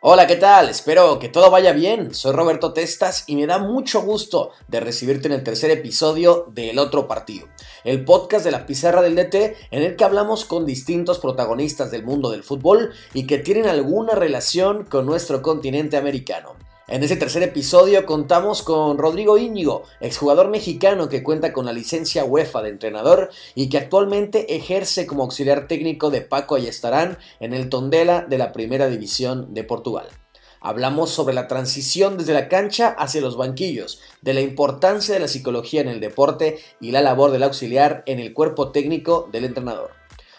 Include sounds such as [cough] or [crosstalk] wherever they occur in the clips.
Hola, ¿qué tal? Espero que todo vaya bien. Soy Roberto Testas y me da mucho gusto de recibirte en el tercer episodio de El Otro Partido, el podcast de la pizarra del DT en el que hablamos con distintos protagonistas del mundo del fútbol y que tienen alguna relación con nuestro continente americano. En este tercer episodio contamos con Rodrigo Íñigo, exjugador mexicano que cuenta con la licencia UEFA de entrenador y que actualmente ejerce como auxiliar técnico de Paco Ayestarán en el Tondela de la Primera División de Portugal. Hablamos sobre la transición desde la cancha hacia los banquillos, de la importancia de la psicología en el deporte y la labor del auxiliar en el cuerpo técnico del entrenador.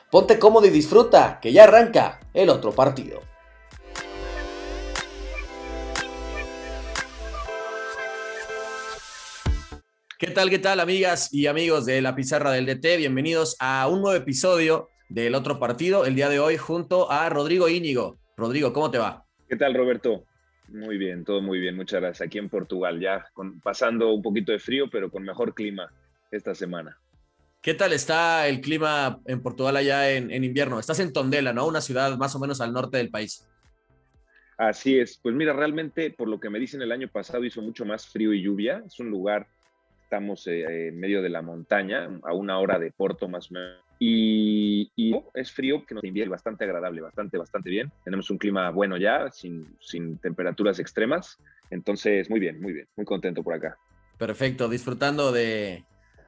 Ponte cómodo y disfruta, que ya arranca el otro partido. ¿Qué tal, qué tal, amigas y amigos de la pizarra del DT? Bienvenidos a un nuevo episodio del otro partido, el día de hoy, junto a Rodrigo Íñigo. Rodrigo, ¿cómo te va? ¿Qué tal, Roberto? Muy bien, todo muy bien, muchas gracias. Aquí en Portugal, ya pasando un poquito de frío, pero con mejor clima esta semana. ¿Qué tal está el clima en Portugal allá en, en invierno? Estás en Tondela, ¿no? Una ciudad más o menos al norte del país. Así es. Pues mira, realmente, por lo que me dicen el año pasado, hizo mucho más frío y lluvia. Es un lugar estamos eh, en medio de la montaña, a una hora de Porto más o menos. Y, es frío, que nos envía bastante agradable, bastante, bastante bien. Tenemos un clima bueno ya, sin, sin temperaturas extremas. Entonces, muy bien, muy bien, muy contento por acá. Perfecto, disfrutando de,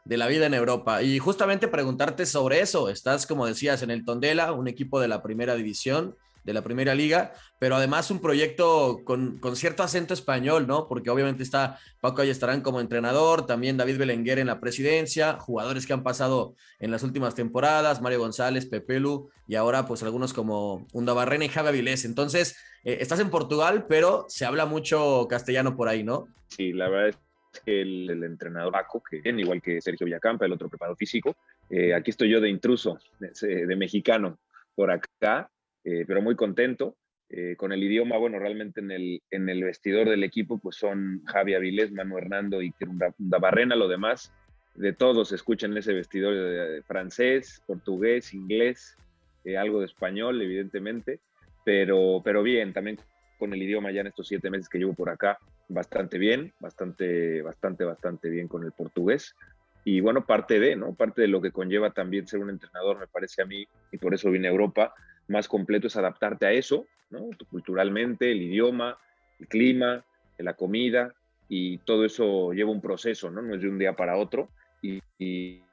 de la vida en Europa. Y justamente preguntarte sobre eso. Estás, como decías, en el Tondela, un equipo de la primera división de la primera liga, pero además un proyecto con, cierto acento español, ¿no? Porque obviamente está Paco estarán como entrenador, también David Belenguer en la presidencia, jugadores que han pasado en las últimas temporadas, Mario González, Pepelu y ahora pues algunos como Undabarrena y Javi Avilés. Entonces, eh, estás en Portugal, pero se habla mucho castellano por ahí, ¿no? Sí, la verdad es que el, entrenador Paco, que igual que Sergio Villacampa, el otro preparado físico, eh, aquí estoy yo de intruso, de mexicano por acá, eh, pero muy contento. Eh, con el idioma, bueno, realmente en el, en el vestidor del equipo, pues son Javi Avilés, Manu Hernando y Barrena, lo demás, de todos se escucha en ese vestidor de, francés, portugués, inglés, eh, algo de español, evidentemente, pero, pero bien, también con el idioma ya en estos siete meses que llevo por acá, bastante bien, bastante, bastante, bastante bien con el portugués. Y bueno, parte de, ¿no? Parte de lo que conlleva también ser un entrenador, me parece a mí, y por eso vine a Europa, más completo es adaptarte a eso. Culturalmente, el idioma, el clima, la comida, y todo eso lleva un proceso, ¿no? No es de un día para otro, y,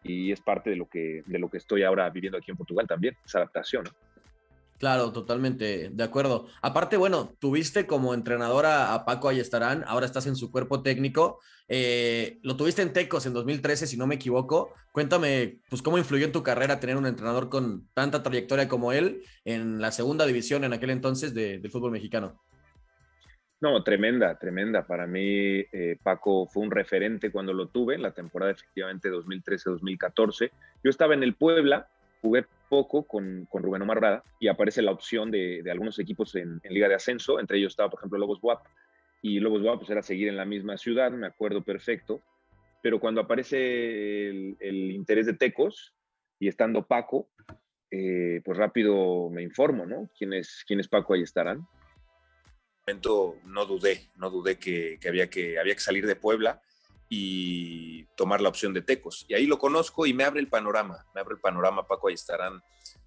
es parte de lo, que, de lo que estoy ahora viviendo aquí en Portugal también, esa adaptación. Claro, totalmente de acuerdo. Aparte, bueno, tuviste como entrenadora a Paco Ayestarán, ahora estás en su cuerpo técnico. Eh, lo tuviste en Tecos en 2013, si no me equivoco. Cuéntame, pues, cómo influyó en tu carrera tener un entrenador con tanta trayectoria como él en la segunda división en aquel entonces de, fútbol mexicano. No, tremenda, tremenda. Para mí, eh, Paco fue un referente cuando lo tuve, en la temporada efectivamente 2013-2014. Yo estaba en el Puebla, jugué poco con, con Rubén Omar y aparece la opción de, de algunos equipos en, Liga de Ascenso, entre ellos estaba, por ejemplo, Lobos WAP, y Lobos WAP pues, era seguir en la misma ciudad, me acuerdo perfecto, pero cuando aparece el, interés de Tecos y estando Paco, eh, pues rápido me informo, ¿no? ¿Quién es, quién es Paco? Ahí estarán. No dudé, no dudé que, que, había que había que salir de Puebla y tomar la opción de Tecos. Y ahí lo conozco y me abre el panorama, me abre el panorama, Paco, ahí estarán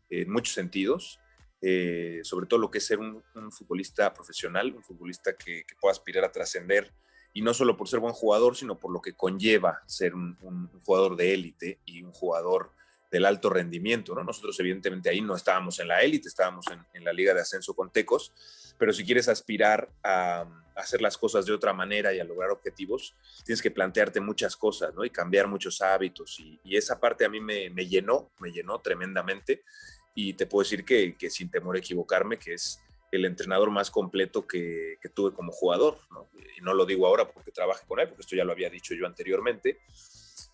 en muchos sentidos, eh, sobre todo lo que es ser un, futbolista profesional, un futbolista que, pueda aspirar a trascender, y no solo por ser buen jugador, sino por lo que conlleva ser un, jugador de élite y un jugador del alto rendimiento. ¿no? Nosotros evidentemente ahí no estábamos en la élite, estábamos en, la liga de ascenso con Tecos, pero si quieres aspirar a, hacer las cosas de otra manera y a lograr objetivos, tienes que plantearte muchas cosas, ¿no? Y cambiar muchos hábitos. Y, esa parte a mí me, llenó, me llenó tremendamente. Y te puedo decir que, sin temor a equivocarme, que es el entrenador más completo que, tuve como jugador, ¿no? Y no lo digo ahora porque trabaje con él, porque esto ya lo había dicho yo anteriormente.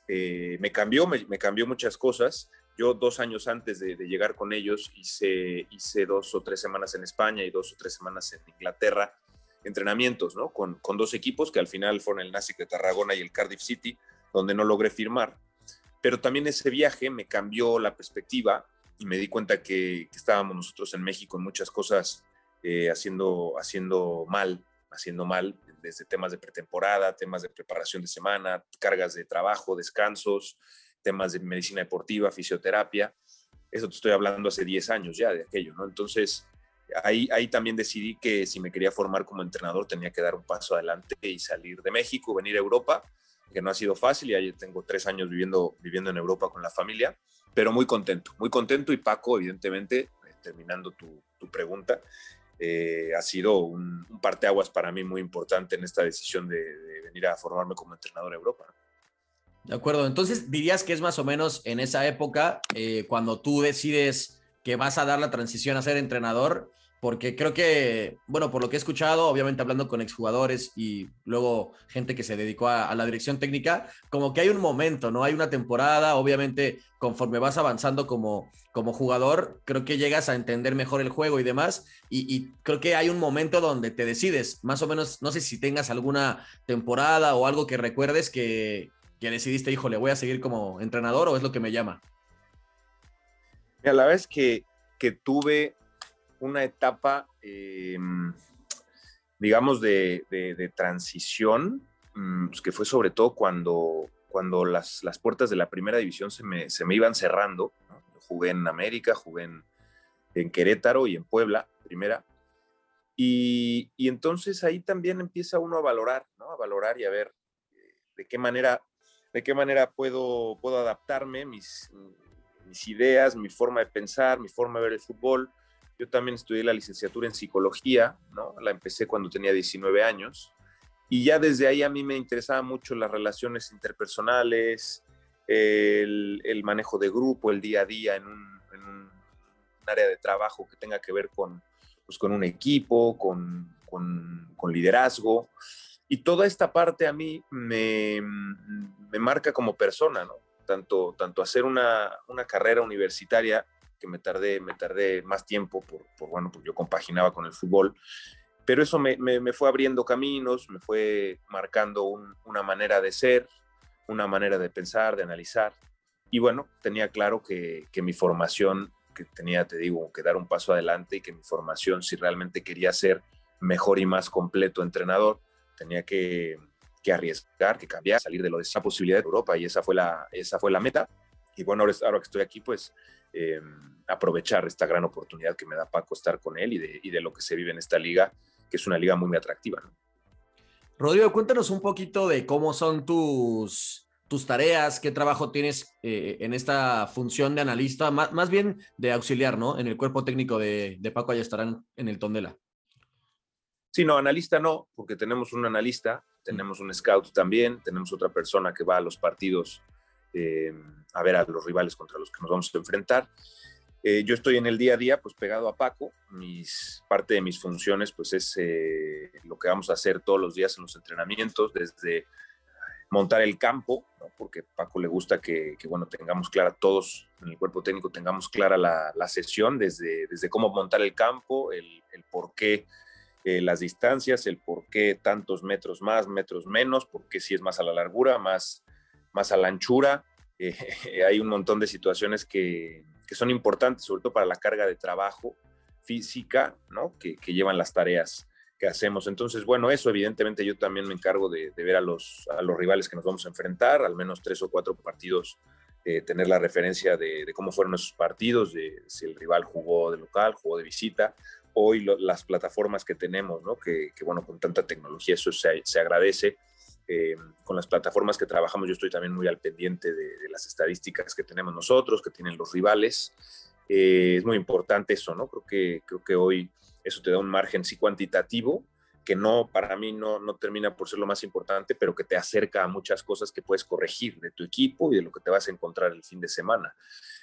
Eh, me cambió, me, cambió muchas cosas yo dos años antes de, llegar con ellos hice, dos o tres semanas en España y dos o tres semanas en Inglaterra, entrenamientos, ¿no? Con, dos equipos que al final fueron el Nasic de Tarragona y el Cardiff City, donde no logré firmar. Pero también ese viaje me cambió la perspectiva y me di cuenta que, estábamos nosotros en México en muchas cosas eh, haciendo, haciendo mal, haciendo mal desde temas de pretemporada, temas de preparación de semana, cargas de trabajo, descansos, temas de medicina deportiva, fisioterapia. Eso te estoy hablando hace 10 años ya de aquello, ¿no? Entonces, ahí, ahí también decidí que si me quería formar como entrenador tenía que dar un paso adelante y salir de México, venir a Europa, que no ha sido fácil, ya tengo tres años viviendo, viviendo en Europa con la familia, pero muy contento, muy contento y Paco, evidentemente, eh, terminando tu, tu pregunta, eh, ha sido un, un, parteaguas para mí muy importante en esta decisión de, de venir a formarme como entrenador en Europa. De acuerdo, entonces dirías que es más o menos en esa época eh, cuando tú decides que vas a dar la transición a ser entrenador, porque creo que, bueno, por lo que he escuchado, obviamente hablando con exjugadores y luego gente que se dedicó a, la dirección técnica, como que hay un momento, ¿no? Hay una temporada, obviamente conforme vas avanzando como, como jugador, creo que llegas a entender mejor el juego y demás, y, creo que hay un momento donde te decides, más o menos, no sé si tengas alguna temporada o algo que recuerdes que, que decidiste, híjole, voy a seguir como entrenador o es lo que me llama. Mira, la es que, que tuve una etapa, eh, digamos, de, de, de transición, pues que fue sobre todo cuando, cuando las, las, puertas de la primera división se me, se me iban cerrando. ¿no? Jugué en América, jugué en, en, Querétaro y en Puebla, primera. Y, y, entonces ahí también empieza uno a valorar, ¿no? A valorar y a ver eh, de qué manera, de qué manera puedo, puedo adaptarme, mis, mis ideas, mi forma de pensar, mi forma de ver el fútbol. Yo también estudié la licenciatura en psicología, ¿no? La empecé cuando tenía 19 años. Y ya desde ahí a mí me interesaban mucho las relaciones interpersonales, el, manejo de grupo, el día a día en un, área de trabajo que tenga que ver con, pues, con un equipo, con, con, con, liderazgo. Y toda esta parte a mí me, me marca como persona, ¿no? Tanto, tanto hacer una, una carrera universitaria que me tardé, me tardé más tiempo por, por bueno, porque yo compaginaba con el fútbol, pero eso me, me, fue abriendo caminos, me fue marcando un, una manera de ser, una manera de pensar, de analizar, y bueno, tenía claro que, que mi formación, que tenía, te digo, que dar un paso adelante y que mi formación, si realmente quería ser mejor y más completo entrenador, tenía que, que arriesgar, que cambiar, salir de lo de esa posibilidad de Europa, y esa fue la, esa fue la meta. Y bueno, ahora, ahora que estoy aquí, pues eh, aprovechar esta gran oportunidad que me da Paco estar con él y de, y de, lo que se vive en esta liga, que es una liga muy, muy atractiva. ¿no? Rodrigo, cuéntanos un poquito de cómo son tus, tus tareas, qué trabajo tienes eh, en esta función de analista, más, más, bien de auxiliar, ¿no? En el cuerpo técnico de, de Paco, allá estarán en el Tondela. Sí, no, analista no, porque tenemos un analista, tenemos un scout también, tenemos otra persona que va a los partidos eh, a ver a los rivales contra los que nos vamos a enfrentar. Eh, yo estoy en el día a día, pues pegado a Paco. Mis, parte de mis funciones, pues es eh, lo que vamos a hacer todos los días en los entrenamientos, desde montar el campo, ¿no? porque a Paco le gusta que, que, bueno, tengamos clara todos en el cuerpo técnico, tengamos clara la, la sesión, desde, desde cómo montar el campo, el, el por qué eh, las distancias, el por qué tantos metros más, metros menos, por qué si es más a la largura, más más a la anchura. [laughs] Eh, hay un montón de situaciones que, que, son importantes, sobre todo para la carga de trabajo física, ¿no? Que, que, llevan las tareas que hacemos. Entonces, bueno, eso evidentemente yo también me encargo de, de ver a los, a los rivales que nos vamos a enfrentar, al menos tres o cuatro partidos, eh, tener la referencia de, de, cómo fueron esos partidos, de si el rival jugó de local, jugó de visita, hoy lo, las plataformas que tenemos, ¿no? Que, que, bueno, con tanta tecnología eso se, se agradece eh, con las plataformas que trabajamos, yo estoy también muy al pendiente de, las estadísticas que tenemos nosotros, que tienen los rivales. Eh, es muy importante eso, ¿no? Creo que, creo que hoy eso te da un margen sí cuantitativo, que no, para mí no, no termina por ser lo más importante, pero que te acerca a muchas cosas que puedes corregir de tu equipo y de lo que te vas a encontrar el fin de semana.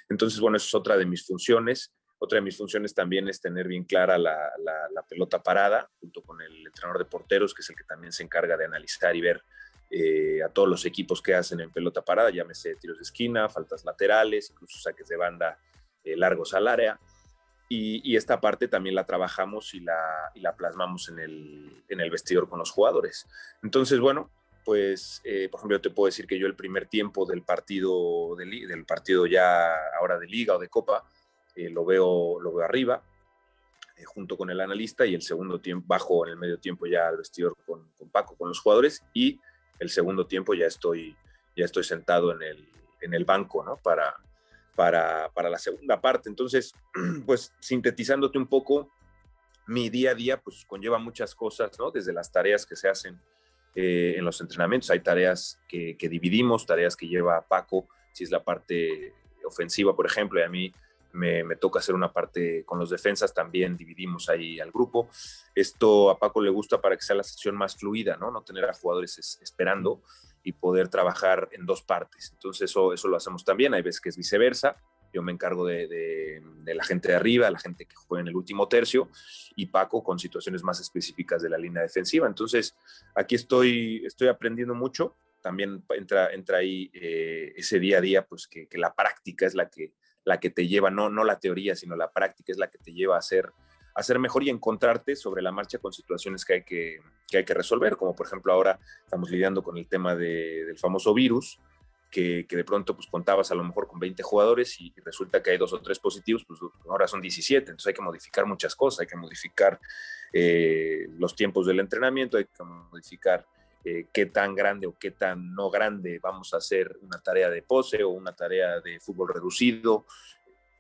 Entonces, bueno, eso es otra de mis funciones. Otra de mis funciones también es tener bien clara la, la, la, pelota parada, junto con el entrenador de porteros, que es el que también se encarga de analizar y ver eh, a todos los equipos que hacen en pelota parada, llámese tiros de esquina, faltas laterales, incluso saques de banda eh, largos al área. Y, y, esta parte también la trabajamos y la, y la plasmamos en el, en el, vestidor con los jugadores. Entonces, bueno, pues, eh, por ejemplo, yo te puedo decir que yo el primer tiempo del partido, de, del partido ya ahora de liga o de copa, eh, lo, veo, lo veo arriba. eh, junto con el analista y el segundo tiempo, bajo en el medio tiempo ya al vestidor con, con, Paco, con los jugadores y el segundo tiempo ya estoy, ya estoy sentado en el, en el banco, ¿no? Para, para, para la segunda parte. Entonces, [clears throat] pues sintetizándote un poco, mi día a día pues conlleva muchas cosas, ¿no? Desde las tareas que se hacen eh, en los entrenamientos, hay tareas que, que, dividimos, tareas que lleva Paco, si es la parte ofensiva, por ejemplo, y a mí me, toca hacer una parte con los defensas, también dividimos ahí al grupo. Esto a Paco le gusta para que sea la sesión más fluida, ¿no? No tener a jugadores esperando y poder trabajar en dos partes. Entonces eso, eso lo hacemos también, hay veces que es viceversa, yo me encargo de, la gente de arriba, la gente que juega en el último tercio, y Paco con situaciones más específicas de la línea defensiva. Entonces, aquí estoy, estoy aprendiendo mucho. También entra, entra ahí eh, ese día a día, pues que, la práctica es la que, la que te lleva, no, no la teoría, sino la práctica es la que te lleva a ser, a ser mejor y encontrarte sobre la marcha con situaciones que hay que, que hay que resolver, como por ejemplo ahora estamos lidiando con el tema de, del famoso virus, que, que, de pronto pues contabas a lo mejor con 20 jugadores y, resulta que hay dos o tres positivos, pues ahora son 17, entonces hay que modificar muchas cosas, hay que modificar eh, los tiempos del entrenamiento, hay que modificar eh, qué tan grande o qué tan no grande vamos a hacer una tarea de pose o una tarea de fútbol reducido,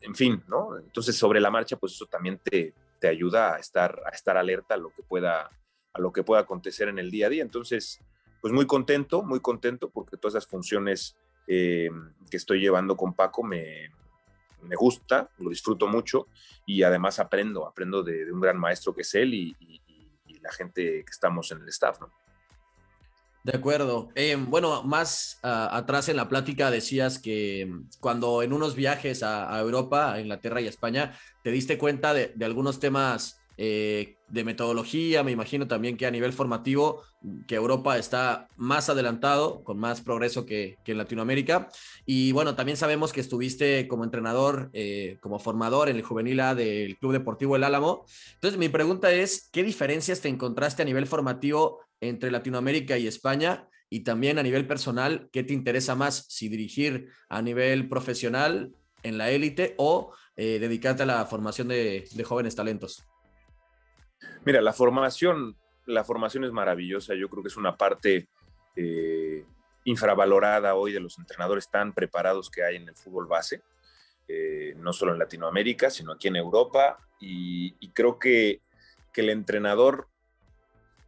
en fin, ¿no? Entonces sobre la marcha, pues eso también te, te ayuda a estar, a estar alerta a lo que pueda a lo que pueda acontecer en el día a día. Entonces, pues muy contento, muy contento porque todas esas funciones eh, que estoy llevando con Paco me, me, gusta, lo disfruto mucho y además aprendo, aprendo de, un gran maestro que es él y, y, y, la gente que estamos en el staff, ¿no? De acuerdo. Eh, bueno, más uh, atrás en la plática decías que mm, cuando en unos viajes a, Europa, a Inglaterra y a España, te diste cuenta de, algunos temas eh, de metodología, me imagino también que a nivel formativo, que Europa está más adelantado, con más progreso que, que en Latinoamérica. Y bueno, también sabemos que estuviste como entrenador, eh, como formador en el juvenil A del Club Deportivo El Álamo. Entonces, mi pregunta es, ¿qué diferencias te encontraste a nivel formativo entre Latinoamérica y España? Y también a nivel personal, ¿qué te interesa más? Si dirigir a nivel profesional en la élite o eh, dedicarte a la formación de, jóvenes talentos. Mira, la formación, la formación es maravillosa. Yo creo que es una parte eh, infravalorada hoy de los entrenadores tan preparados que hay en el fútbol base, eh, no solo en Latinoamérica, sino aquí en Europa. Y, y creo que, que, el entrenador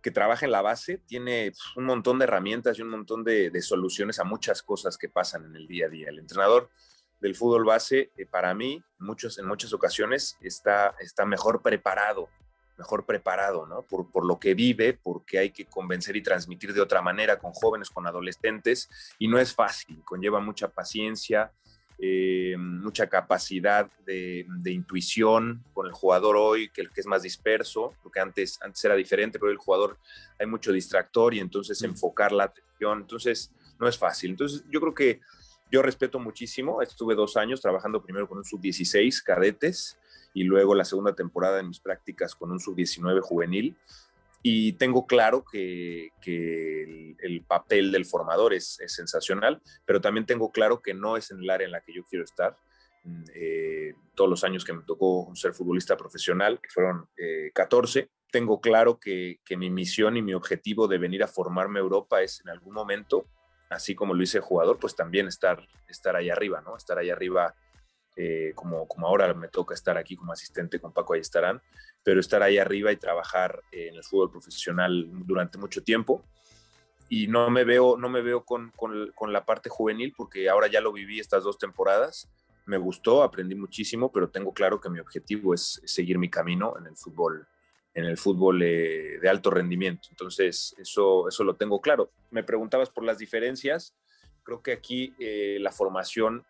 que trabaja en la base tiene un montón de herramientas y un montón de, de, soluciones a muchas cosas que pasan en el día a día. El entrenador del fútbol base, eh, para mí, muchos, en muchas ocasiones, está, está mejor preparado mejor preparado, ¿no? Por, por, lo que vive, porque hay que convencer y transmitir de otra manera con jóvenes, con adolescentes, y no es fácil, conlleva mucha paciencia, eh, mucha capacidad de, de, intuición con el jugador hoy, que, que es más disperso, porque antes, antes era diferente, pero el jugador hay mucho distractor y entonces enfocar la atención, entonces no es fácil. Entonces yo creo que yo respeto muchísimo, estuve dos años trabajando primero con un sub-16 cadetes, y luego la segunda temporada de mis prácticas con un sub-19 juvenil. Y tengo claro que, el, el, papel del formador es, sensacional, pero también tengo claro que no es en el área en la que yo quiero estar. Mm, eh, todos los años que me tocó ser futbolista profesional, que fueron eh, 14, tengo claro que, que, mi misión y mi objetivo de venir a formarme a Europa es en algún momento, así como lo hice jugador, pues también estar, estar ahí arriba, ¿no? Estar ahí arriba eh, como, como ahora me toca estar aquí como asistente con Paco estarán pero estar ahí arriba y trabajar en el fútbol profesional durante mucho tiempo. Y no me veo, no me veo con, con, con, la parte juvenil porque ahora ya lo viví estas dos temporadas. Me gustó, aprendí muchísimo, pero tengo claro que mi objetivo es seguir mi camino en el fútbol, en el fútbol eh, de alto rendimiento. Entonces, eso, eso lo tengo claro. Me preguntabas por las diferencias. Creo que aquí eh, la formación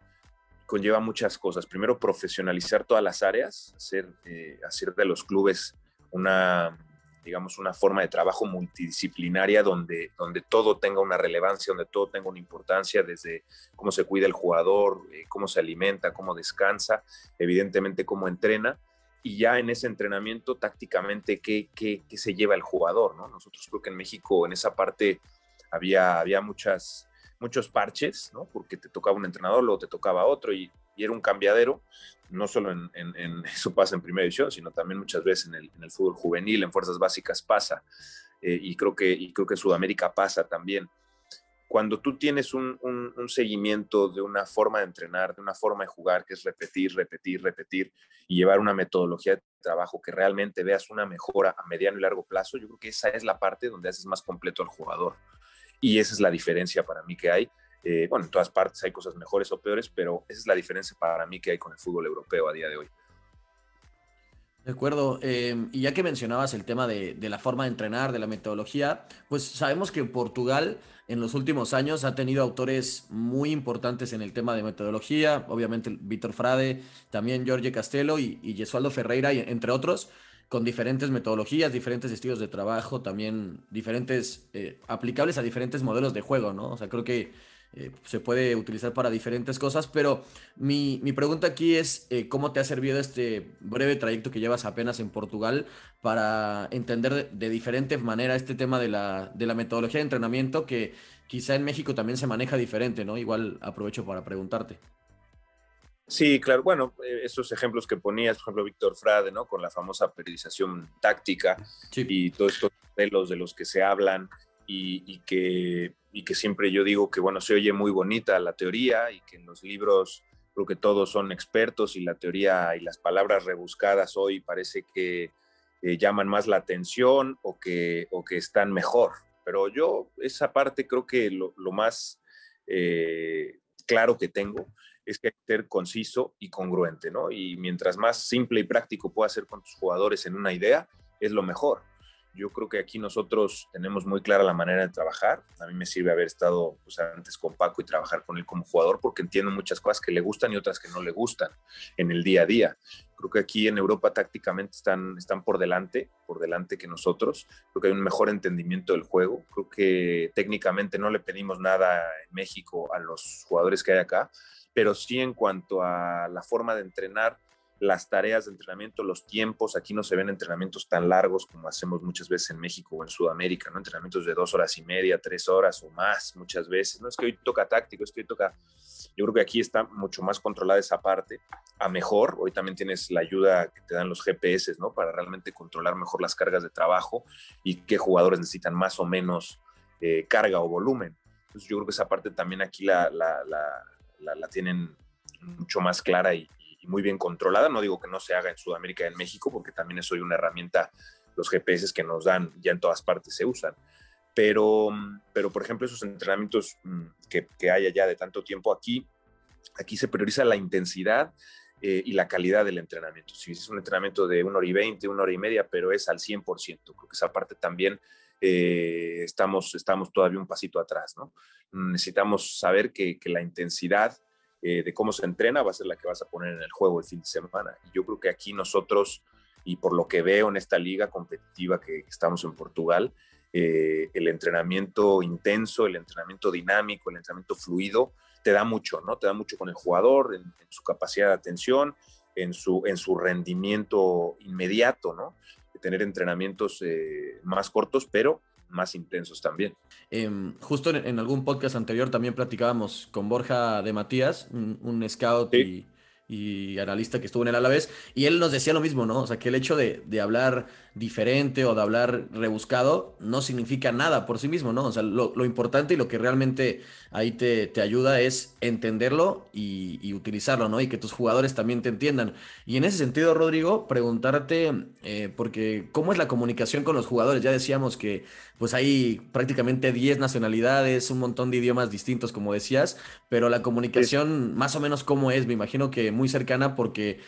conlleva muchas cosas. Primero, profesionalizar todas las áreas, hacer, eh, hacer de los clubes una, digamos, una forma de trabajo multidisciplinaria donde, donde todo tenga una relevancia, donde todo tenga una importancia, desde cómo se cuida el jugador, eh, cómo se alimenta, cómo descansa, evidentemente cómo entrena, y ya en ese entrenamiento tácticamente qué, qué, qué se lleva el jugador. ¿no? Nosotros creo que en México en esa parte había, había muchas muchos parches, ¿no? Porque te tocaba un entrenador, luego te tocaba otro y era un cambiadero, no solo en, en, [laughs] eso pasa en primera división, sino también muchas veces en el, en fútbol juvenil, en fuerzas básicas pasa, eh, y, creo que, creo que en Sudamérica pasa también. Cuando tú tienes un, un, seguimiento de una forma de entrenar, de una forma de jugar, que es repetir, repetir, repetir, y llevar una metodología de trabajo que realmente veas una mejora a mediano y largo plazo, yo creo que esa es la parte donde haces más completo al jugador. Y esa es la diferencia para mí que hay eh, bueno, en todas partes hay cosas mejores o peores, pero esa es la diferencia para mí que hay con el fútbol europeo a día de hoy. De acuerdo. Em, y ya que mencionabas el tema de, la forma de entrenar, de la metodología, pues sabemos que Portugal en los últimos años ha tenido autores muy importantes en el tema de metodología, obviamente Víctor Frade, también Jorge Castelo y, y Ferreira, entre otros, con diferentes metodologías, diferentes estilos de trabajo, también diferentes, eh, aplicables a diferentes modelos de juego, ¿no? O sea, creo que eh, se puede utilizar para diferentes cosas, pero mi, pregunta aquí es, eh, ¿cómo te ha servido este breve trayecto que llevas apenas en Portugal para entender de, diferente manera este tema de la, de la metodología de entrenamiento que quizá en México también se maneja diferente, ¿no? Igual aprovecho para preguntarte. Sí, claro. Bueno, eh, esos ejemplos que ponías, por ejemplo, Víctor Frade, ¿no? Con la famosa periodización táctica y todos estos modelos de los que se hablan y, que, y que siempre yo digo que, bueno, se oye muy bonita la teoría y que en los libros creo que todos son expertos y la teoría y las palabras rebuscadas hoy parece que eh, llaman más la atención o que, o que están mejor. Pero yo esa parte creo que lo, más eh, claro que tengo es que hay que ser conciso y congruente, ¿no? Y mientras más simple y práctico puedas ser con tus jugadores en una idea, es lo mejor. Yo creo que aquí nosotros tenemos muy clara la manera de trabajar. A mí me sirve haber estado pues, antes con Paco y trabajar con él como jugador porque entiendo muchas cosas que le gustan y otras que no le gustan en el día a día. Creo que aquí en Europa tácticamente están, están por delante, por delante que nosotros. Creo que hay un mejor entendimiento del juego. Creo que técnicamente no le pedimos nada en México a los jugadores que hay acá, pero sí en cuanto a la forma de entrenar las tareas de entrenamiento, los tiempos. Aquí no se ven entrenamientos tan largos como hacemos muchas veces en México o en Sudamérica, ¿no? Entrenamientos de dos horas y media, tres horas o más muchas veces. No es que hoy toca táctico, es que hoy toca... Yo creo que aquí está mucho más controlada esa parte. A mejor, hoy también tienes la ayuda que te dan los GPS, ¿no? Para realmente controlar mejor las cargas de trabajo y qué jugadores necesitan más o menos eh, carga o volumen. Entonces yo creo que esa parte también aquí la, la, la, la tienen mucho más clara y, muy bien controlada. No digo que no se haga en Sudamérica y en México, porque también es hoy una herramienta, los GPS que nos dan ya en todas partes se usan. Pero, pero por ejemplo, esos entrenamientos mm, que, que hay allá de tanto tiempo aquí, aquí se prioriza la intensidad eh, y la calidad del entrenamiento. Si es un entrenamiento de una hora y veinte, una hora y media, pero es al 100%. Creo que esa parte también eh, estamos, estamos todavía un pasito atrás, ¿no? Necesitamos saber que, que la intensidad eh, de cómo se entrena va a ser la que vas a poner en el juego el fin de semana. Y yo creo que aquí nosotros, y por lo que veo en esta liga competitiva que, estamos en Portugal, eh, el entrenamiento intenso, el entrenamiento dinámico, el entrenamiento fluido, te da mucho, ¿no? Te da mucho con el jugador, en, su capacidad de atención, en su, en su rendimiento inmediato, ¿no? Tener entrenamientos eh, más cortos, pero más intensos también. Em, justo en, algún podcast anterior también platicábamos con Borja de Matías, un, scout y, y, analista que estuvo en el Alavés, y él nos decía lo mismo, ¿no? O sea, que el hecho de, de hablar diferente o de hablar rebuscado no significa nada por sí mismo, ¿no? O sea, lo, importante y lo que realmente ahí te, ayuda es entenderlo y, utilizarlo, ¿no? Y que tus jugadores también te entiendan. Y en ese sentido, Rodrigo, preguntarte, eh, porque ¿cómo es la comunicación con los jugadores? Ya decíamos que pues hay prácticamente 10 nacionalidades, un montón de idiomas distintos, como decías, pero la comunicación más o menos cómo es, me imagino que muy cercana porque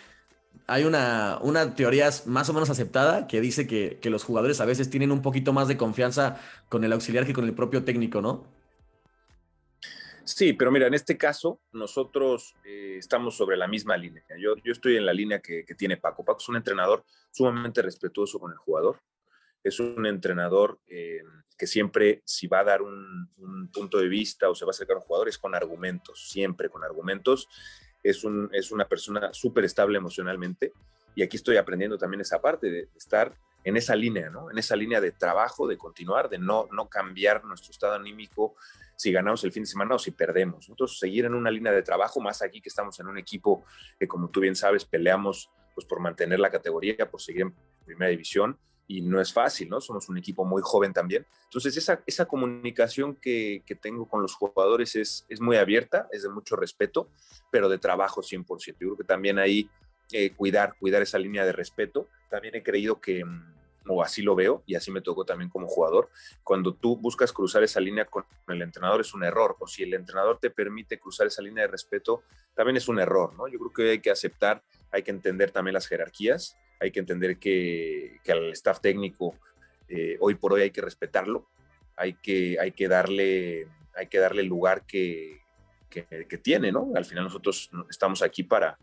hay una, una, teoría más o menos aceptada que dice que, los jugadores a veces tienen un poquito más de confianza con el auxiliar que con el propio técnico, ¿no? Sí, pero mira, en este caso nosotros eh, estamos sobre la misma línea. Yo, yo estoy en la línea que, tiene Paco. Paco es un entrenador sumamente respetuoso con el jugador. Es un entrenador eh, que siempre, si va a dar un, un, punto de vista o se va a acercar a un jugador, es con argumentos, siempre con argumentos es, un, es una persona súper estable emocionalmente y aquí estoy aprendiendo también esa parte de estar en esa línea, ¿no? En esa línea de trabajo, de continuar, de no, no cambiar nuestro estado anímico si ganamos el fin de semana o si perdemos. Nosotros seguir en una línea de trabajo, más aquí que estamos en un equipo que, como tú bien sabes, peleamos pues, por mantener la categoría, por seguir en primera división, y no es fácil, ¿no? Somos un equipo muy joven también. Entonces, esa, esa comunicación que, que tengo con los jugadores es, es muy abierta, es de mucho respeto, pero de trabajo 100%. Yo creo que también ahí eh, cuidar, cuidar esa línea de respeto. También he creído que mm, o así lo veo, y así me tocó también como jugador, cuando tú buscas cruzar esa línea con el entrenador es un error, o si el entrenador te permite cruzar esa línea de respeto, también es un error, ¿no? Yo creo que hay que aceptar, hay que entender también las jerarquías, hay que entender que, que al staff técnico eh, hoy por hoy hay que respetarlo, hay que, hay que darle hay que darle el lugar que, que, que tiene, ¿no? Al final nosotros estamos aquí para,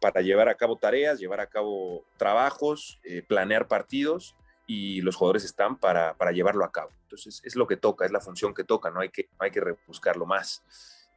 para llevar a cabo tareas, llevar a cabo trabajos, eh, planear partidos y los jugadores están para, para, llevarlo a cabo. Entonces es lo que toca, es la función que toca, no hay que, hay que rebuscarlo más.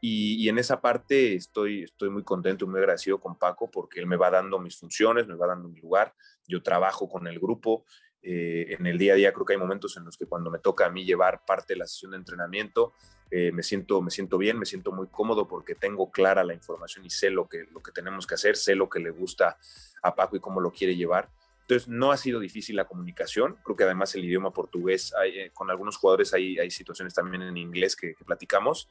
Y, y, en esa parte estoy, estoy muy contento y muy agradecido con Paco porque él me va dando mis funciones, me va dando mi lugar, yo trabajo con el grupo, eh, en el día a día creo que hay momentos en los que cuando me toca a mí llevar parte de la sesión de entrenamiento, eh, me, siento, me siento bien, me siento muy cómodo porque tengo clara la información y sé lo que, lo que tenemos que hacer, sé lo que le gusta a Paco y cómo lo quiere llevar. Entonces, no ha sido difícil la comunicación. Creo que además el idioma portugués, hay, eh, con algunos jugadores hay, hay situaciones también en inglés que, que, platicamos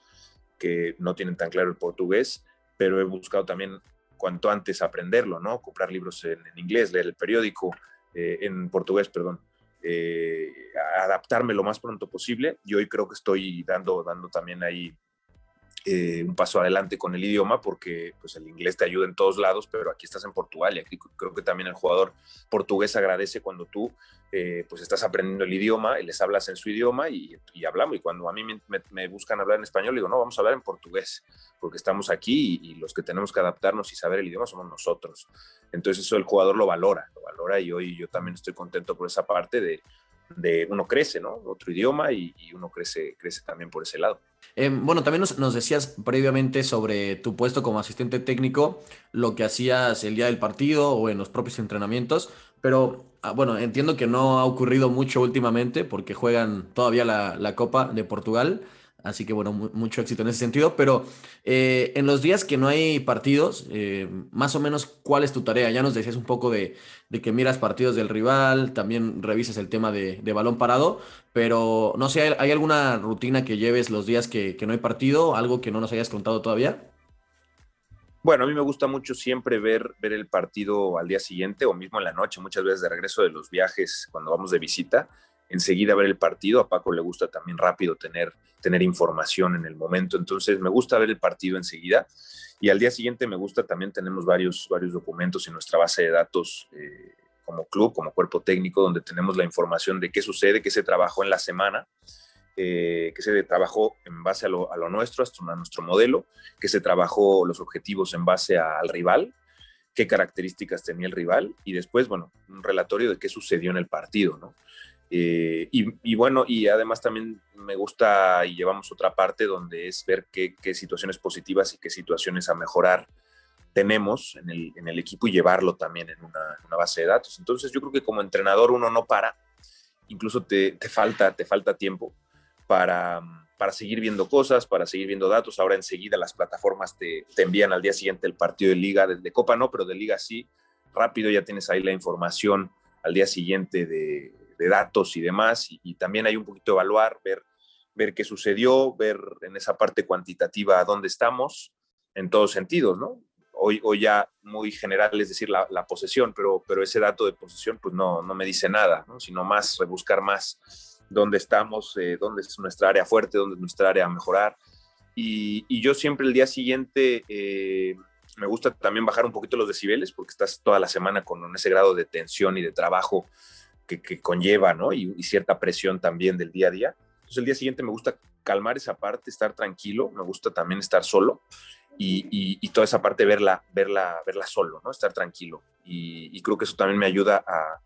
que no tienen tan claro el portugués, pero he buscado también cuanto antes aprenderlo, ¿no? Comprar libros en, inglés, leer el periódico, eh, en portugués, perdón, eh, adaptarme lo más pronto posible y hoy creo que estoy dando, dando también ahí eh, un paso adelante con el idioma porque pues el inglés te ayuda en todos lados, pero aquí estás en Portugal y aquí creo que también el jugador portugués agradece cuando tú eh, pues estás aprendiendo el idioma y les hablas en su idioma y, y hablamos. Y cuando a mí me, me, buscan hablar en español, digo, no, vamos a hablar en portugués porque estamos aquí y, y, los que tenemos que adaptarnos y saber el idioma somos nosotros. Entonces eso el jugador lo valora, lo valora y hoy yo también estoy contento por esa parte de, de uno crece, ¿no? Otro idioma y, y uno crece, crece también por ese lado. Eh, bueno, también nos, nos, decías previamente sobre tu puesto como asistente técnico, lo que hacías el día del partido o en los propios entrenamientos, pero ah, bueno, entiendo que no ha ocurrido mucho últimamente porque juegan todavía la, la Copa de Portugal. Así que bueno, mucho éxito en ese sentido. Pero eh, en los días que no hay partidos, eh, más o menos, ¿cuál es tu tarea? Ya nos decías un poco de, de que miras partidos del rival, también revisas el tema de, de balón parado, pero no sé, ¿hay, ¿hay, alguna rutina que lleves los días que, que no hay partido? ¿Algo que no nos hayas contado todavía? Bueno, a mí me gusta mucho siempre ver, ver el partido al día siguiente o mismo en la noche, muchas veces de regreso de los viajes cuando vamos de visita enseguida ver el partido. A Paco le gusta también rápido tener, tener información en el momento. Entonces me gusta ver el partido enseguida. Y al día siguiente me gusta también, tenemos varios, varios documentos en nuestra base de datos eh, como club, como cuerpo técnico, donde tenemos la información de qué sucede, qué se trabajó en la semana, eh, qué se trabajó en base a lo, nuestro, a nuestro modelo, qué se trabajó los objetivos en base al rival, qué características tenía el rival y después, bueno, un relatorio de qué sucedió en el partido, ¿no? Eh, y, bueno, y además también me gusta y llevamos otra parte donde es ver qué, situaciones positivas y qué situaciones a mejorar tenemos en el, equipo y llevarlo también en una, base de datos. Entonces yo creo que como entrenador uno no para, incluso te, te falta, te falta tiempo para, para, seguir viendo cosas, para seguir viendo datos. Ahora enseguida las plataformas te, te envían al día siguiente el partido de liga, de, de Copa no, pero de liga sí, rápido ya tienes ahí la información al día siguiente de, de datos y demás, y, también hay un poquito evaluar, ver, ver qué sucedió, ver en esa parte cuantitativa dónde estamos, en todos sentidos, ¿no? Hoy, hoy ya muy general, es decir, la, posesión, pero, pero ese dato de posesión pues no, no me dice nada, ¿no? sino más rebuscar más dónde estamos, eh, dónde es nuestra área fuerte, dónde es nuestra área a mejorar. Y, y yo siempre el día siguiente eh, me gusta también bajar un poquito los decibeles porque estás toda la semana con ese grado de tensión y de trabajo que, que conlleva, ¿no? Y, cierta presión también del día a día. Entonces el día siguiente me gusta calmar esa parte, estar tranquilo, me gusta también estar solo y, y, y toda esa parte verla, verla, verla solo, ¿no? Estar tranquilo. Y, creo que eso también me ayuda a,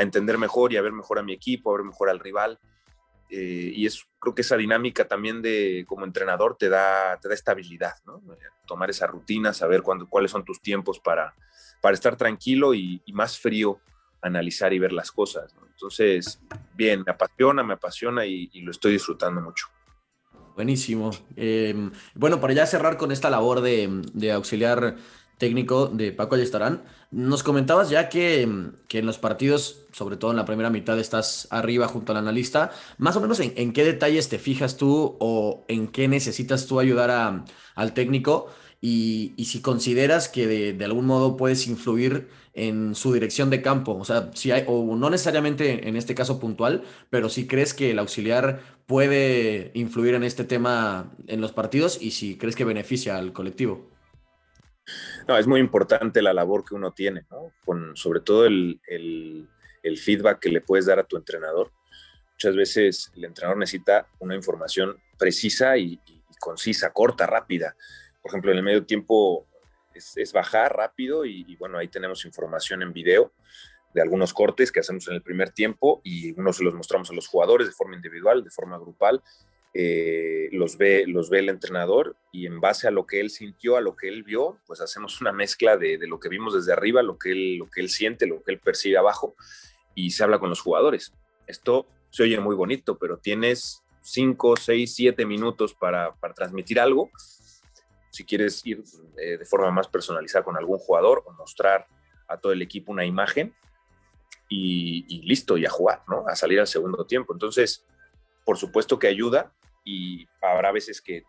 entender mejor y a ver mejor a mi equipo, a ver mejor al rival. Eh, y es, creo que esa dinámica también de como entrenador te da, te da estabilidad, ¿no? Tomar esa rutina, saber cuándo, cuáles son tus tiempos para, para estar tranquilo y más frío analizar y ver las cosas. ¿no? Entonces, bien, me apasiona, me apasiona y, lo estoy disfrutando mucho. Buenísimo. Em, bueno, para ya cerrar con esta labor de, auxiliar técnico de Paco Ayestarán, nos comentabas ya que, en los partidos, sobre todo en la primera mitad, estás arriba junto al analista. Más o menos en, qué detalles te fijas tú o en qué necesitas tú ayudar al técnico y, si consideras que de, algún modo puedes influir en su dirección de campo, o sea, si hay, o no necesariamente en este caso puntual, pero si crees que el auxiliar puede influir en este tema en los partidos y si crees que beneficia al colectivo. No, es muy importante la labor que uno tiene, ¿no? Con sobre todo el, feedback que le puedes dar a tu entrenador. Muchas veces el entrenador necesita una información precisa y concisa, corta, rápida por ejemplo, en el medio tiempo es, bajar rápido y, bueno, ahí tenemos información en video de algunos cortes que hacemos en el primer tiempo y unos los mostramos a los jugadores de forma individual, de forma grupal. Eh, los, ve, los ve el entrenador y en base a lo que él sintió, a lo que él vio, pues hacemos una mezcla de, lo que vimos desde arriba, lo que, él, lo que él siente, lo que él percibe abajo y se habla con los jugadores. Esto se oye muy bonito, pero tienes 5, 6, 7 minutos para, para transmitir algo si quieres ir eh, de forma más personalizada con algún jugador o mostrar a todo el equipo una imagen y, listo, y a jugar, ¿no? A salir al segundo tiempo. Entonces, por supuesto que ayuda y habrá veces que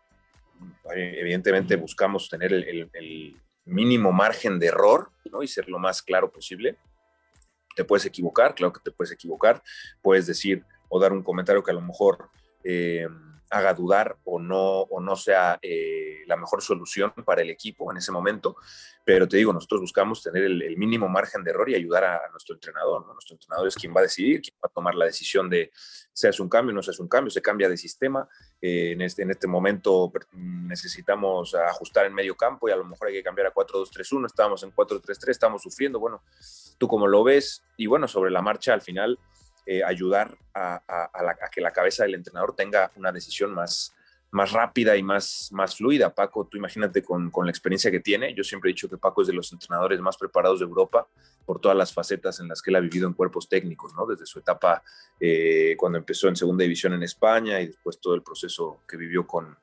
eh, evidentemente buscamos tener el, mínimo margen de error ¿no? y ser lo más claro posible. Te puedes equivocar, claro que te puedes equivocar, puedes decir o dar un comentario que a lo mejor... Eh, haga dudar o no, o no sea eh, la mejor solución para el equipo en ese momento. Pero te digo, nosotros buscamos tener el, mínimo margen de error y ayudar a, nuestro entrenador. Nuestro entrenador es quien va a decidir, quien va a tomar la decisión de si hace un cambio no se hace un cambio, se cambia de sistema. Eh, en, este, en este momento necesitamos ajustar en medio campo y a lo mejor hay que cambiar a 4-2-3-1. Estábamos en 4-3-3, estamos sufriendo. Bueno, tú como lo ves y bueno, sobre la marcha al final eh, ayudar a, que la cabeza del entrenador tenga una decisión más, más rápida y más, más fluida. Paco, tú imagínate con, la experiencia que tiene. Yo siempre he dicho que Paco es de los entrenadores más preparados de Europa por todas las facetas en las que él ha vivido en cuerpos técnicos, ¿no? Desde su etapa eh, cuando empezó en segunda división en España y después todo el proceso que vivió con,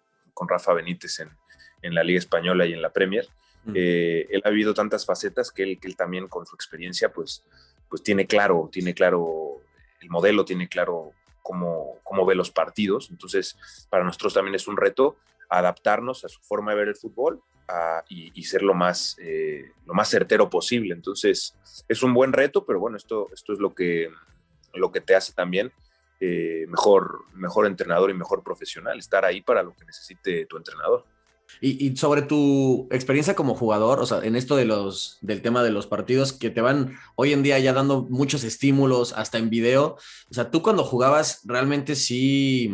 Rafa Benítez en, la Liga Española y en la Premier. Mm. Eh, él ha vivido tantas facetas que él, que él también con su experiencia pues, pues tiene claro, tiene claro el modelo tiene claro cómo, cómo ve los partidos. Entonces, para nosotros también es un reto adaptarnos a su forma de ver el fútbol y, ser lo más, eh, lo más certero posible. Entonces, es un buen reto, pero bueno, esto, esto es lo que, lo que te hace también eh, mejor, mejor entrenador y mejor profesional, estar ahí para lo que necesite tu entrenador. Y, sobre tu experiencia como jugador, o sea, en esto de los, del tema de los partidos que te van hoy en día ya dando muchos estímulos, hasta en video, o sea, tú cuando jugabas realmente sí,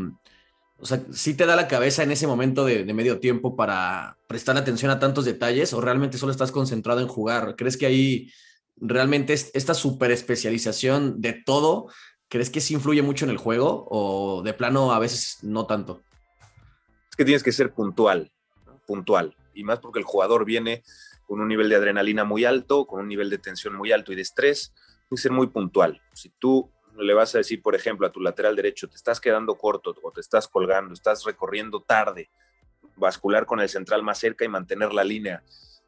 o sea, sí te da la cabeza en ese momento de, medio tiempo para prestar atención a tantos detalles o realmente solo estás concentrado en jugar. ¿Crees que ahí realmente esta super especialización de todo, crees que sí influye mucho en el juego o de plano a veces no tanto? Es que tienes que ser puntual puntual. Y más porque el jugador viene con un nivel de adrenalina muy alto, con un nivel de tensión muy alto y de estrés, tiene que ser muy puntual. Si tú le vas a decir, por ejemplo, a tu lateral derecho, te estás quedando corto o te estás colgando, estás recorriendo tarde, bascular con el central más cerca y mantener la línea.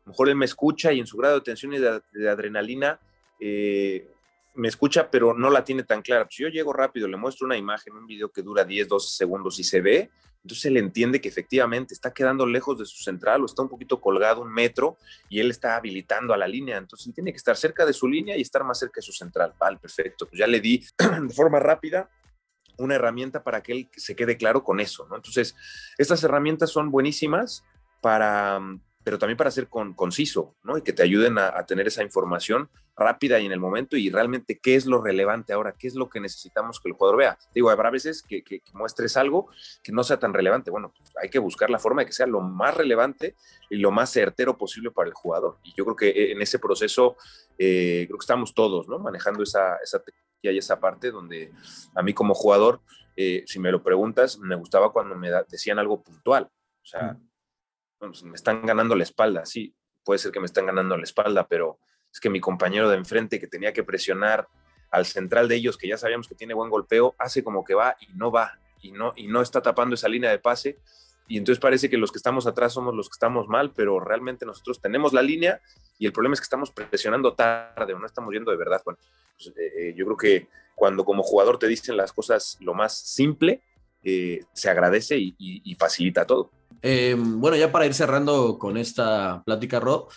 A mejor él me escucha y en su grado de tensión y de, adrenalina eh, me escucha, pero no la tiene tan clara. Si yo llego rápido, le muestro una imagen, un video que dura 10, 12 segundos y se ve, entonces él entiende que efectivamente está quedando lejos de su central o está un poquito colgado un metro y él está habilitando a la línea. Entonces tiene que estar cerca de su línea y estar más cerca de su central. Vale, perfecto. Pues ya le di [clears throat] de forma rápida una herramienta para que él se quede claro con eso. ¿no? Entonces, estas herramientas son buenísimas para, pero también para ser conciso, ¿no? Y que te ayuden a, tener esa información rápida y en el momento y realmente qué es lo relevante ahora, qué es lo que necesitamos que el jugador vea. Digo, habrá veces que, muestres algo que no sea tan relevante. Bueno, hay que buscar la forma de que sea lo más relevante y lo más certero posible para el jugador. Y yo creo que eh, en ese proceso, eh, creo que estamos todos, ¿no? Manejando esa, esa y esa parte donde a mí como jugador, eh, si me lo preguntas, me gustaba cuando me decían algo puntual. O sea, pues, me están ganando la espalda, sí, puede ser que me están ganando la espalda, pero es que mi compañero de enfrente que tenía que presionar al central de ellos, que ya sabíamos que tiene buen golpeo, hace como que va y no va. y no, y no está tapando esa línea de pase. Y entonces parece que los que estamos atrás somos los que estamos mal, pero realmente nosotros tenemos la línea y el problema es que estamos presionando tarde no estamos viendo de verdad. Bueno, pues, eh, eh, yo creo que cuando como jugador te dicen las cosas lo más simple, eh, se agradece y, facilita todo. Bueno, ya para ir cerrando con esta plática, Ro,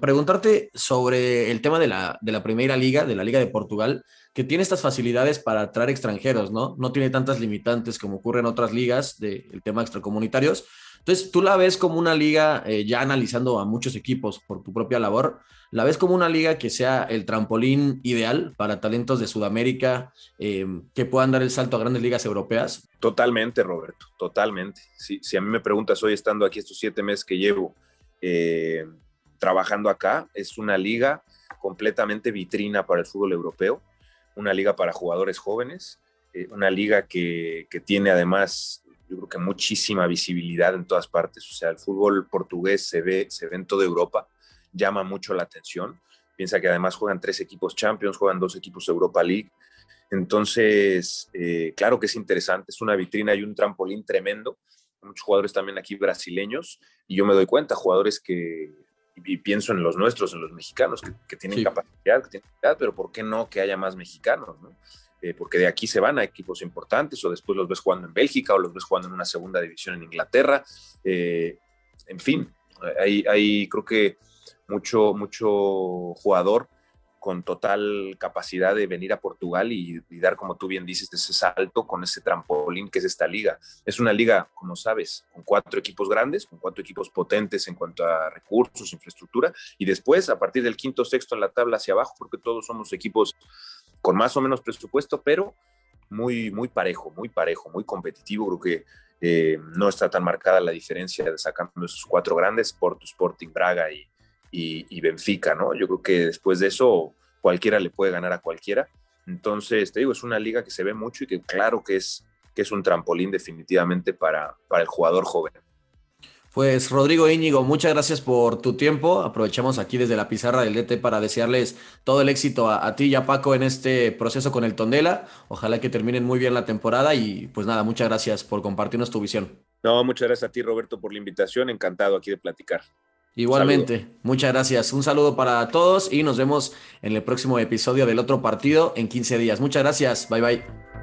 preguntarte sobre el tema de la, de la primera liga, de la Liga de Portugal que tiene estas facilidades para atraer extranjeros, ¿no? No tiene tantas limitantes como ocurre en otras ligas del tema extracomunitarios. Entonces, tú la ves como una liga, eh, ya analizando a muchos equipos por tu propia labor, la ves como una liga que sea el trampolín ideal para talentos de Sudamérica eh, que puedan dar el salto a grandes ligas europeas. Totalmente, Roberto, totalmente. Si, a mí me preguntas hoy, estando aquí estos siete meses que llevo eh, trabajando acá, es una liga completamente vitrina para el fútbol europeo una liga para jugadores jóvenes, eh, una liga que, tiene además, yo creo que muchísima visibilidad en todas partes, o sea, el fútbol portugués se ve, se ve en toda Europa, llama mucho la atención, piensa que además juegan tres equipos Champions, juegan dos equipos Europa League, entonces, eh, claro que es interesante, es una vitrina y un trampolín tremendo, muchos jugadores también aquí brasileños, y yo me doy cuenta, jugadores que y pienso en los nuestros, en los mexicanos, que, tienen capacidad, pero ¿por qué no que haya más mexicanos? Eh, porque de aquí se van a equipos importantes o después los ves jugando en Bélgica o los ves jugando en una segunda división en Inglaterra. Eh, en fin, hay, hay creo que mucho, mucho jugador con total capacidad de venir a Portugal y, dar, como tú bien dices, ese salto con ese trampolín que es esta liga. Es una liga, como sabes, con cuatro equipos grandes, con cuatro equipos potentes en cuanto a recursos, infraestructura, y después, a partir del quinto, sexto en la tabla hacia abajo, porque todos somos equipos con más o menos presupuesto, pero muy, muy parejo, muy parejo, muy competitivo. Creo que eh, no está tan marcada la diferencia de sacando esos cuatro grandes, Porto, Sporting, Braga y, y, Benfica, ¿no? Yo creo que después de eso cualquiera le puede ganar a cualquiera. Entonces, te digo, es una liga que se ve mucho y que claro que es, que es un trampolín definitivamente para, para el jugador joven. Pues Rodrigo Íñigo, muchas gracias por tu tiempo. Aprovechamos aquí desde la pizarra del DT para desearles todo el éxito a, ti y a Paco en este proceso con el Tondela. Ojalá que terminen muy bien la temporada y pues nada, muchas gracias por compartirnos tu visión. No, muchas gracias a ti Roberto por la invitación. Encantado aquí de platicar. Igualmente, muchas gracias. Un saludo para todos y nos vemos en el próximo episodio del otro partido en 15 días. Muchas gracias. Bye bye.